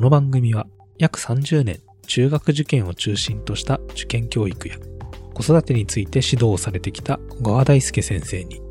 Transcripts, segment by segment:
この番組は約30年中学受験を中心とした受験教育や子育てについて指導をされてきた小川大輔先生に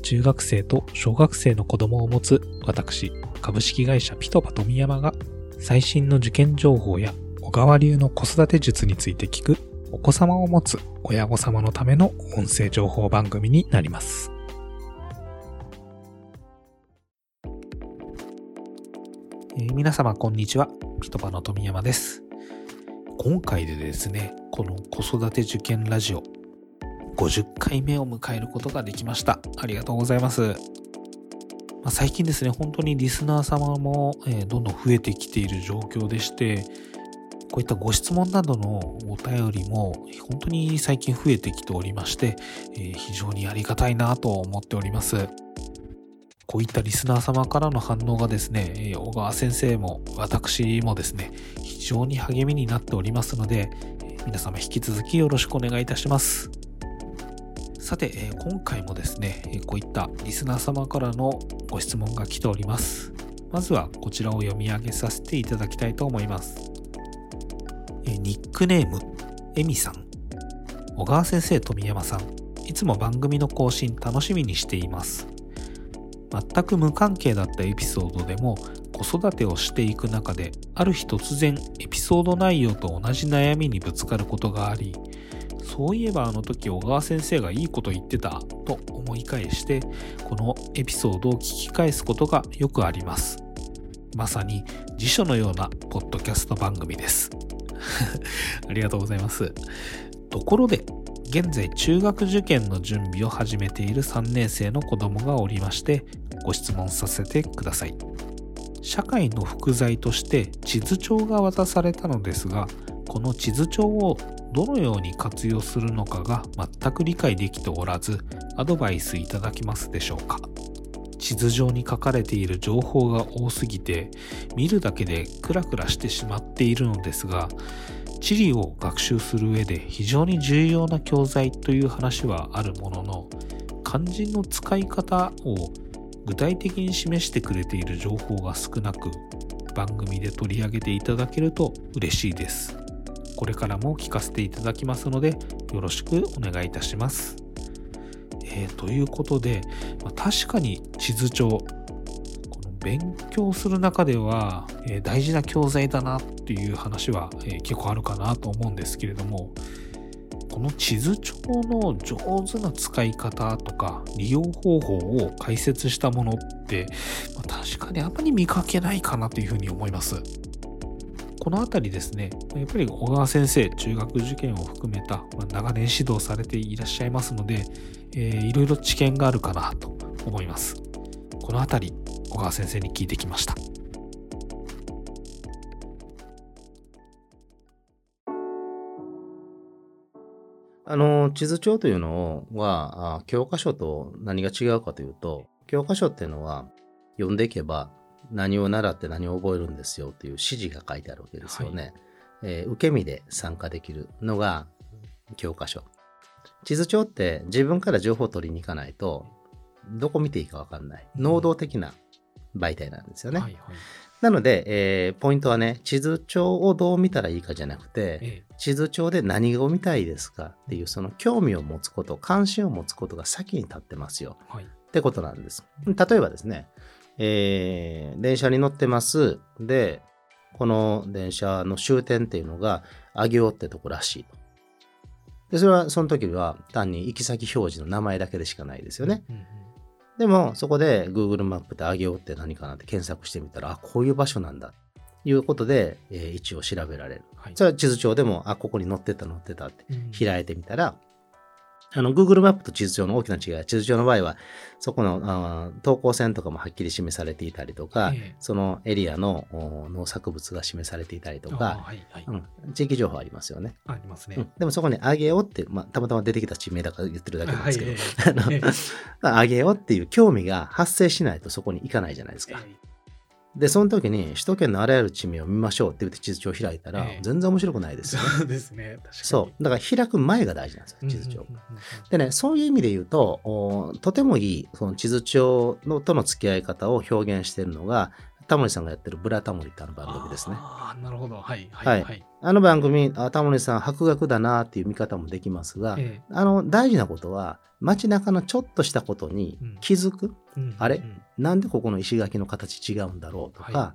中学生と小学生の子供を持つ私株式会社ピトパ富山が最新の受験情報や小川流の子育て術について聞くお子様を持つ親御様のための音声情報番組になります。えー皆様こんにちは。ピトパの富山です。今回でですね、この子育て受験ラジオ50回目を迎えることができました。ありがとうございます。まあ最近ですね、本当にリスナー様も、えーどんどん増えてきている状況でして、こういったご質問などのお便りも本当に最近増えてきておりまして、えー非常にありがたいなと思っております。こういったリスナー様からの反応がですね、え小川先生も私もですね、非常に励みになっておりますので、え皆様引き続きよろしくお願いいたします。さて、え今回もですね、えこういったリスナー様からのご質問が来ております。まずはこちらを読み上げさせていただきたいと思います。えニックネーム、エミさん。小川先生、富山さん。いつも番組の更新楽しみにしています。全く無関係だったエピソードでも子育てをしていく中である日突然エピソード内容と同じ悩みにぶつかることがありそういえばあの時小川先生がいいこと言ってたと思い返してこのエピソードを聞き返すことがよくあります。まさに辞書のようなポッドキャスト番組です。ありがとうございます。ところで現在中学受験の準備を始めている3年生の子供がおりましてご質問させてください。社会の副材として地図帳が渡されたのですがこの地図帳をどのように活用するのかが全く理解できておらずアドバイスいただけますでしょうか。地図上に書かれている情報が多すぎて見るだけでクラクラしてしまっているのですが地理を学習する上で非常に重要な教材という話はあるものの漢字の使い方を具体的に示してくれている情報が少なく番組で取り上げていただけると嬉しいです。これからも聞かせていただきますのでよろしくお願いいたします。えーということで、まあ確かに地図帳この勉強する中では、えー大事な教材だなっていう話は、えー結構あるかなと思うんですけれどもこの地図帳の上手な使い方とか利用方法を解説したものって、まあ確かにあんまり見かけないかなというふうに思います。このあたりですね、やっぱり小川先生、中学受験を含めた、まあ長年指導されていらっしゃいますので、えーいろいろ知見があるかなと思います。このあたり、小川先生に聞いてきました。あの、地図帳というのは、あ教科書と何が違うかというと、教科書っていうのは、読んでいけば何を習って何を覚えるんですよという指示が書いてあるわけですよね。えー受け身で参加できるのが教科書。地図帳って自分から情報を取りに行かないと、どこ見ていいかわかんない。能動的な媒体なんですよね。はいはい。なので、えーポイントはね、地図帳をどう見たらいいかじゃなくて、え地図帳で何を見たいですかっていうその興味を持つこと関心を持つことが先に立ってますよ。ーはい。ってことなんです。例えばですね、えー電車に乗ってます。でこの電車の終点っていうのが上尾ってとこらしい。とでそれはその時は単に行き先表示の名前だけでしかないですよね。うんうんでもそこで Google マップで上尾って何かなって検索してみたらあこういう場所なんだということで、えー位置を調べられる。はい。それは地図帳でも、あ、ここに載ってた載ってたってうん。開いてみたら、あの、Google マップと地図帳の大きな違いは、地図帳の場合は、そこの等高線とかもはっきり示されていたりとか、ええそのエリアのお農作物が示されていたりとか、はいはい。うん、地域情報ありますよね。ありますね。うん、でもそこにあげようって、まあ、たまたま出てきた地名だから言ってるだけなんですけど、あげようっていう興味が発生しないとそこに行かないじゃないですか。えで、その時に首都圏のあらゆる地名を見ましょうって言って地図帳を開いたら、ええ全然面白くないですよね。そうですね。確かに。そう。だから開く前が大事なんですよ、地図帳。でね、そういう意味で言うと、おとてもいいその地図帳のとの付き合い方を表現しているのが、タモリさんがやってるブラタモリってあの番組ですね。ああ、なるほど。はい。は。はいいはい。あの番組、あタモリさん博学だなっていう見方もできますが、えあの大事なことは街中のちょっとしたことに気づく、えうんあれうんなんでここの石垣の形違うんだろうとか、は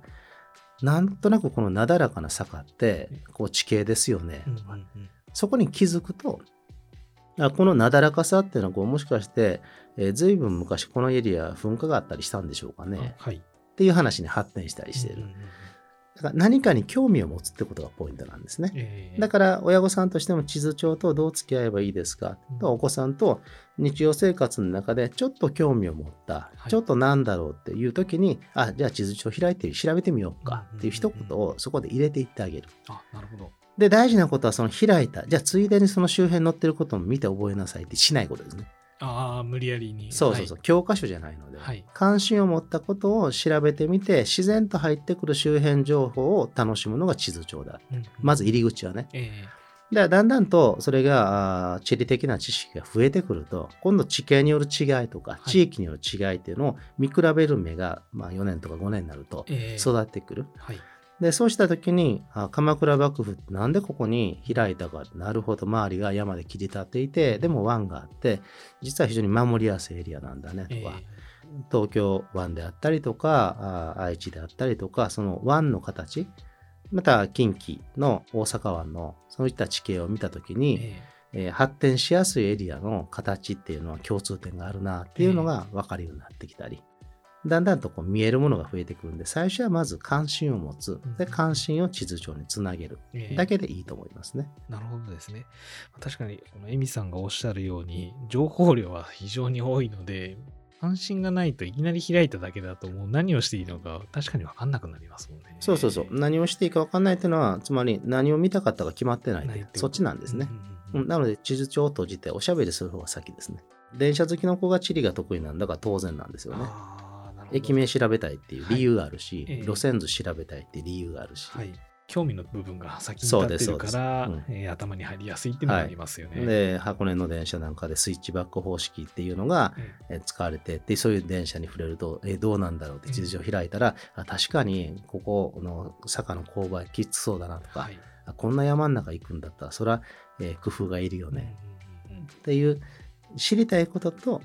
なんとなくこのなだらかな坂ってこう地形ですよね、うんうんうんそこに気づくとあこのなだらかさっていうのはこうもしかして、えー、随分昔このエリア噴火があったりしたんでしょうかね、あはい。っていう話に発展したりしている、だから何かに興味を持つってことがポイントなんですね、ええ。だから親御さんとしても地図帳とどう付き合えばいいですか、うん。とお子さんと日常生活の中でちょっと興味を持った、はい。ちょっとなんだろうっていう時にあじゃあ地図帳開いて調べてみようかっていう一言をそこで入れていってあげる。あ、なるほど。で大事なことはその開いたじゃあついでにその周辺に載ってることも見て覚えなさいってしないことですね。ああ、無理やりに。そうそうそう、教科書じゃないので、はい。関心を持ったことを調べてみて自然と入ってくる周辺情報を楽しむのが地図帳だ。はい。まず入り口はね。えでだんだんとそれが地理的な知識が増えてくると今度地形による違いとかい地域による違いっていうのを見比べる目が、まあ、4年とか5年になるとえええ育ってくる。はい。でそうした時にあ鎌倉幕府ってなんでここに開いたかなるほど。周りが山で切り立っていてでも湾があって実は非常に守りやすいエリアなんだねとええ。か、東京湾であったりとかあ愛知であったりとかその湾の形また近畿の大阪湾のそういった地形を見た時に、ええ。ー発展しやすいエリアの形っていうのは共通点があるなっていうのが分かるようになってきたり、だんだんとこう見えるものが増えてくるんで最初はまず関心を持つで関心を地図上につなげるえええだけでいいと思いますね。なるほどですね。確かに、このエミさんがおっしゃるように、情報量は非常に多いので、関心がないといきなり開いただけだと、もう何をしていいのか確かに分かんなくなりますもんね。そうそうそう何をしていいか分かんないっていうのはつまり何を見たかったか決まってないないそっちなんですね。うんなので地図帳を閉じておしゃべりする方が先ですね。電車好きの子が地理が得意なんだから当然なんですよね。駅名調べたいっていう理由があるし、はい。ええ。路線図調べたいっていう理由があるし、はい。興味の部分が先に立ってるから、そうです。えー頭に入りやすいっていうのがありますよね。で箱根の電車なんかでスイッチバック方式っていうのがええ。使われてでそういう電車に触れるとえどうなんだろうって地図帳開いたら、あ確かにここの坂の勾配きつそうだなとか、ーはい。あこんな山の中行くんだったらそれは、えー工夫がいるよね、うんうんうんうん。っていう知りたいことと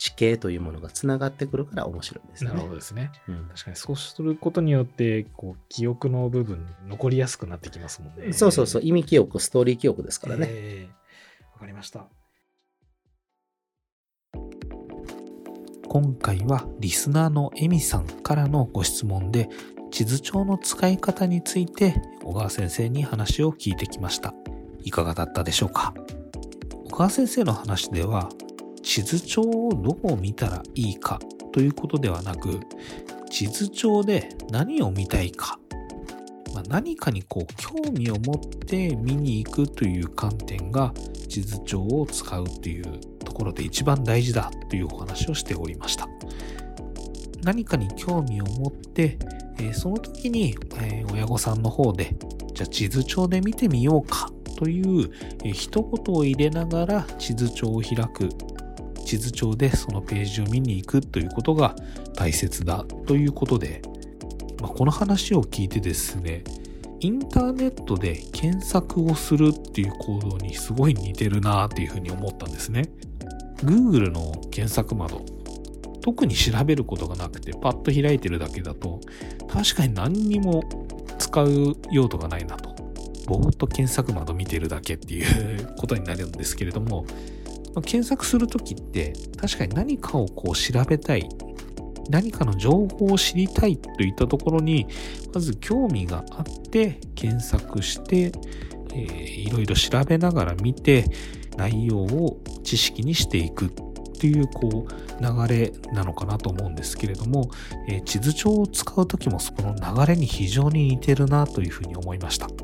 地形というものがつながってくるから面白いんですよね。なるほどですね。うん確かにそうすることによって、こう、記憶の部分残りやすくなってきますもんね。そうそうそう意味記憶ストーリー記憶ですからね。えーわかりました。今回はリスナーのエミさんからのご質問で地図帳の使い方について小川先生に話を聞いてきました。いかがだったでしょうか？小川先生の話では地図帳をどう見たらいいかということではなく地図帳で何を見たいかまあ、何かにこう興味を持って見に行くという観点が地図帳を使うというところで一番大事だというお話をしておりました。何かに興味を持って、えその時に、え親御さんの方でじゃあ地図帳で見てみようかという、えー一言を入れながら地図帳を開く地図帳でそのページを見に行くということが大切だということでまあ、この話を聞いてですね、インターネットで検索をするっていう行動にすごい似てるなっていうふうに思ったんですね。Google の検索窓、特に調べることがなくてパッと開いてるだけだと、確かに何にも使う用途がないなと。ぼーっと検索窓見てるだけっていうことになるんですけれども、検索するときって確かに何かをこう調べたい何かの情報を知りたいといったところにまず興味があって検索して、いろいろ調べながら見て内容を知識にしていくっていうこう流れなのかなと思うんですけれども、えー地図帳を使う時もその流れに非常に似てるなというふうに思いました。ま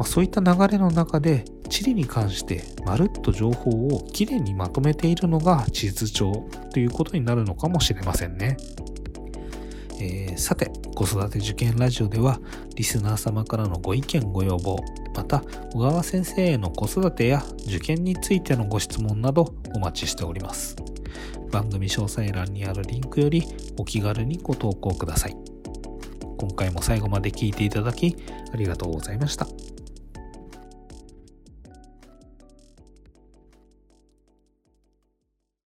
あ、そういった流れの中で地理に関してまるっと情報をきれいにまとめているのが地図帳ということになるのかもしれませんね。えーさて子育て受験ラジオではリスナー様からのご意見ご要望また小川先生への子育てや受験についてのご質問などお待ちしております番組詳細欄にあるリンクよりお気軽にご投稿ください今回も最後まで聞いていただきありがとうございました。